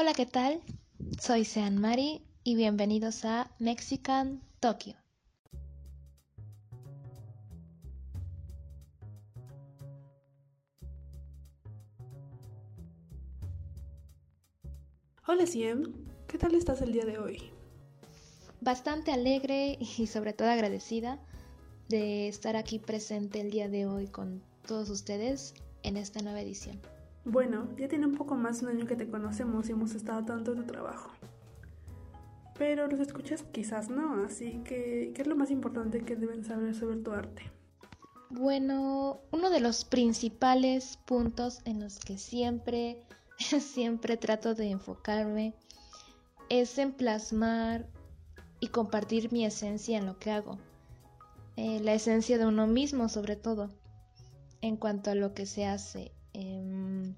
Hola, ¿qué tal? Soy Sean Mari y bienvenidos a Mexican Tokyo. Hola Siem, ¿qué tal estás el día de hoy? Bastante alegre y sobre todo agradecida de estar aquí presente el día de hoy con todos ustedes en esta nueva edición. Bueno, ya tiene un poco más de un año que te conocemos y hemos estado tanto en tu trabajo. Pero los escuchas quizás no, así que ¿qué es lo más importante que deben saber sobre tu arte? Bueno, uno de los principales puntos en los que siempre siempre trato de enfocarme es en plasmar y compartir mi esencia en lo que hago. Eh, la esencia de uno mismo sobre todo, en cuanto a lo que se hace. Em,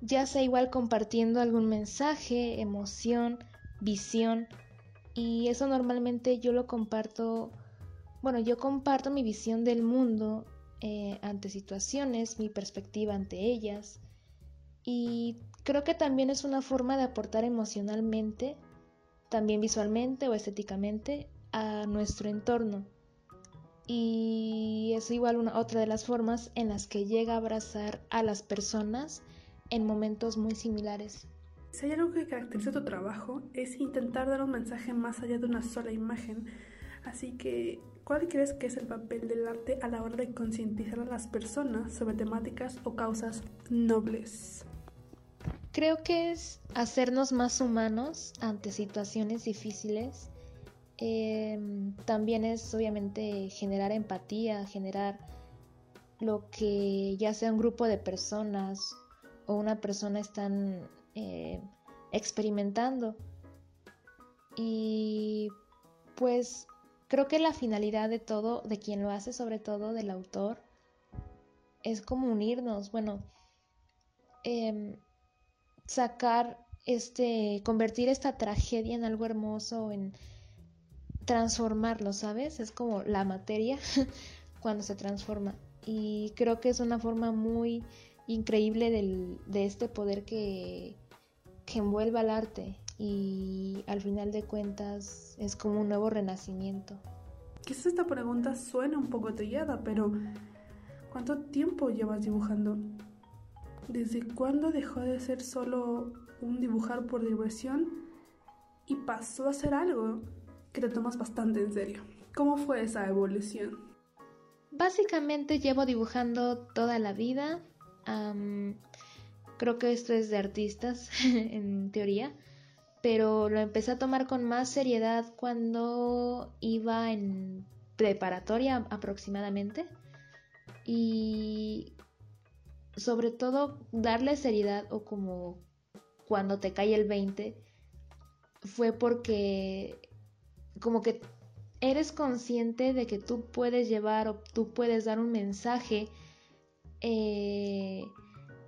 ya sea igual compartiendo algún mensaje, emoción, visión, y eso normalmente yo lo comparto, bueno, yo comparto mi visión del mundo eh, ante situaciones, mi perspectiva ante ellas, y creo que también es una forma de aportar emocionalmente, también visualmente o estéticamente, a nuestro entorno. Y es igual una otra de las formas en las que llega a abrazar a las personas en momentos muy similares. Si hay algo que caracteriza tu trabajo es intentar dar un mensaje más allá de una sola imagen. Así que, ¿cuál crees que es el papel del arte a la hora de concientizar a las personas sobre temáticas o causas nobles? Creo que es hacernos más humanos ante situaciones difíciles. Em, también es obviamente generar empatía, generar lo que ya sea un grupo de personas o una persona están eh, experimentando. Y pues creo que la finalidad de todo, de quien lo hace, sobre todo del autor, es como unirnos. Bueno, eh, sacar este, convertir esta tragedia en algo hermoso, en transformarlo, ¿sabes? Es como la materia cuando se transforma. Y creo que es una forma muy increíble del, de este poder que, que envuelve al arte y al final de cuentas es como un nuevo renacimiento. Quizás esta pregunta suena un poco trillada, pero ¿cuánto tiempo llevas dibujando? ¿Desde cuándo dejó de ser solo un dibujar por diversión y pasó a ser algo que te tomas bastante en serio? ¿Cómo fue esa evolución? Básicamente llevo dibujando toda la vida. creo que esto es de artistas, en teoría. Pero lo empecé a tomar con más seriedad cuando iba en preparatoria aproximadamente. Y sobre todo darle seriedad o como cuando te cae el 20 fue porque como que eres consciente de que tú puedes llevar o tú puedes dar un mensaje eh,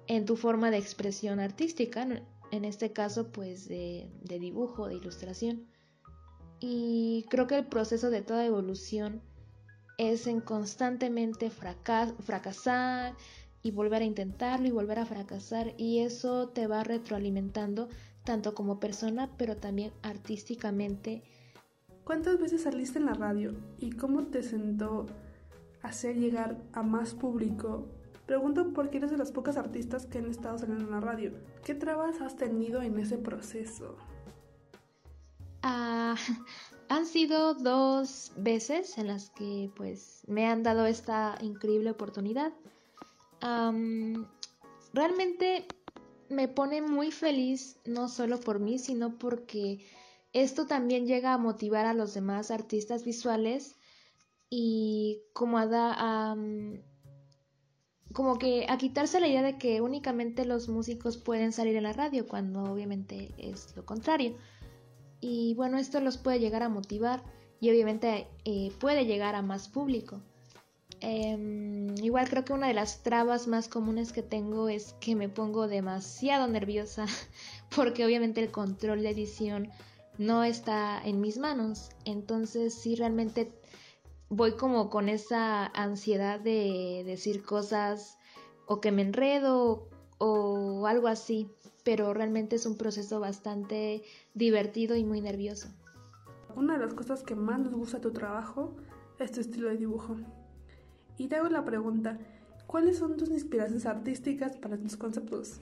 en tu forma de expresión artística, en este caso pues de, de dibujo, de ilustración. Y creo que el proceso de toda evolución es en constantemente fracasar, y volver a intentarlo y volver a fracasar y eso te va retroalimentando tanto como persona pero también artísticamente. ¿Cuántas veces saliste en la radio y cómo te sentó hacer llegar a más público? Pregunto porque eres de las pocas artistas que han estado saliendo en la radio. ¿Qué trabas has tenido en ese proceso? Ah, han sido dos veces en las que pues me han dado esta increíble oportunidad realmente me pone muy feliz, no solo por mí, sino porque esto también llega a motivar a los demás artistas visuales y como a, da, como que a quitarse la idea de que únicamente los músicos pueden salir en la radio cuando obviamente es lo contrario. Y bueno, esto los puede llegar a motivar y obviamente eh, puede llegar a más público. Em, igual creo que una de las trabas más comunes que tengo es que me pongo demasiado nerviosa porque obviamente el control de edición no está en mis manos. Entonces sí realmente voy como con esa ansiedad de decir cosas o que me enredo o algo así. pero realmente es un proceso bastante divertido y muy nervioso. Una de las cosas que más nos gusta de tu trabajo es tu estilo de dibujo. Y te hago la pregunta, ¿cuáles son tus inspiraciones artísticas para tus conceptos?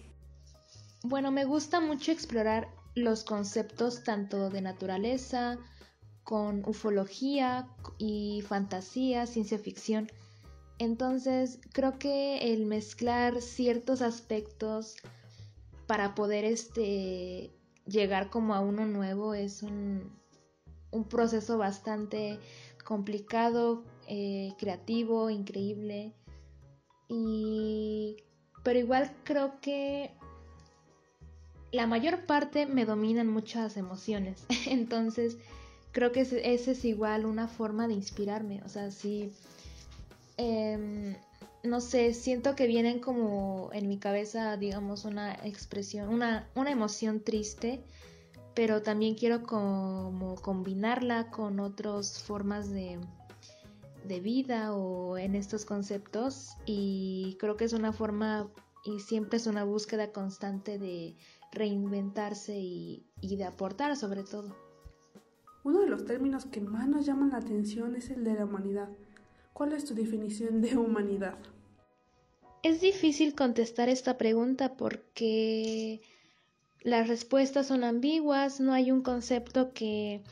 Bueno, me gusta mucho explorar los conceptos tanto de naturaleza, con ufología y fantasía, ciencia ficción. Entonces, creo que el mezclar ciertos aspectos para poder este llegar como a uno nuevo es un, un proceso bastante complicado, eh, creativo, increíble. Y pero igual creo que la mayor parte me dominan muchas emociones. Entonces, creo que esa es igual una forma de inspirarme. O sea, sí. Em, no sé, siento que vienen como en mi cabeza, digamos, una expresión, una, una emoción triste, pero también quiero como combinarla con otras formas de, de vida o en estos conceptos y creo que es una forma y siempre es una búsqueda constante de reinventarse y, de aportar sobre todo. Uno de los términos que más nos llaman la atención es el de la humanidad. ¿Cuál es tu definición de humanidad? Es difícil contestar esta pregunta porque las respuestas son ambiguas, no hay un concepto que,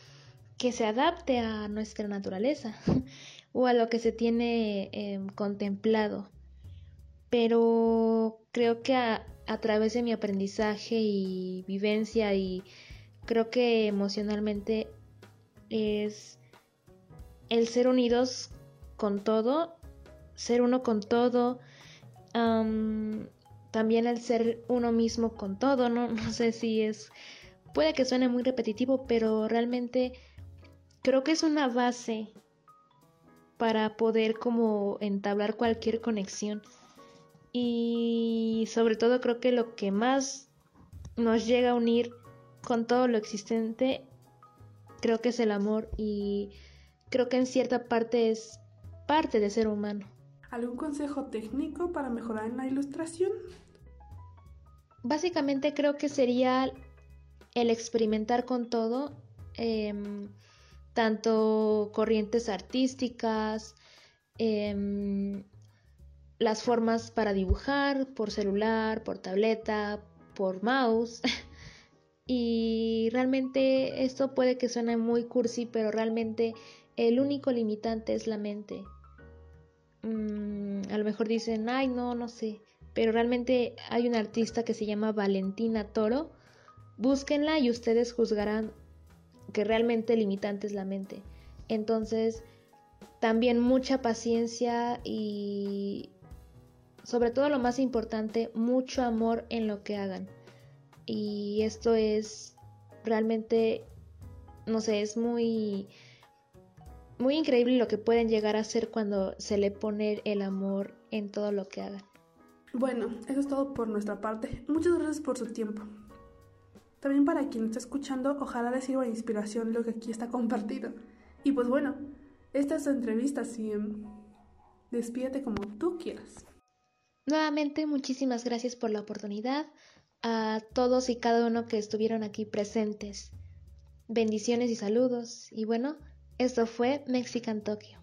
que se adapte a nuestra naturaleza o a lo que se tiene em, contemplado. Pero creo que a, través de mi aprendizaje y vivencia y creo que emocionalmente es el ser unidos con todo, ser uno con todo, también el ser uno mismo con todo, ¿no? no sé si es, puede que suene muy repetitivo, pero realmente creo que es una base para poder como entablar cualquier conexión. Y sobre todo creo que lo que más nos llega a unir con todo lo existente, creo que es el amor y creo que en cierta parte es parte de ser humano. ¿Algún consejo técnico para mejorar en la ilustración? Básicamente creo que sería el experimentar con todo, em, tanto corrientes artísticas, em, las formas para dibujar por celular, por tableta, por mouse. y realmente esto puede que suene muy cursi, pero realmente el único limitante es la mente. Mm, a lo mejor dicen, ay, no, no sé. Pero realmente hay una artista que se llama Valentina Toro. Búsquenla y ustedes juzgarán que realmente limitante es la mente. Entonces, también mucha paciencia y sobre todo lo más importante, mucho amor en lo que hagan. Y esto es realmente, no sé, es muy, muy increíble lo que pueden llegar a hacer cuando se le pone el amor en todo lo que hagan. Bueno, eso es todo por nuestra parte. Muchas gracias por su tiempo. También para quien está escuchando, ojalá les sirva de inspiración lo que aquí está compartido. Y pues bueno, esta es la entrevista, así despídete como tú quieras. Nuevamente, muchísimas gracias por la oportunidad a todos y cada uno que estuvieron aquí presentes. Bendiciones y saludos. Y bueno, esto fue Mexican Tokyo.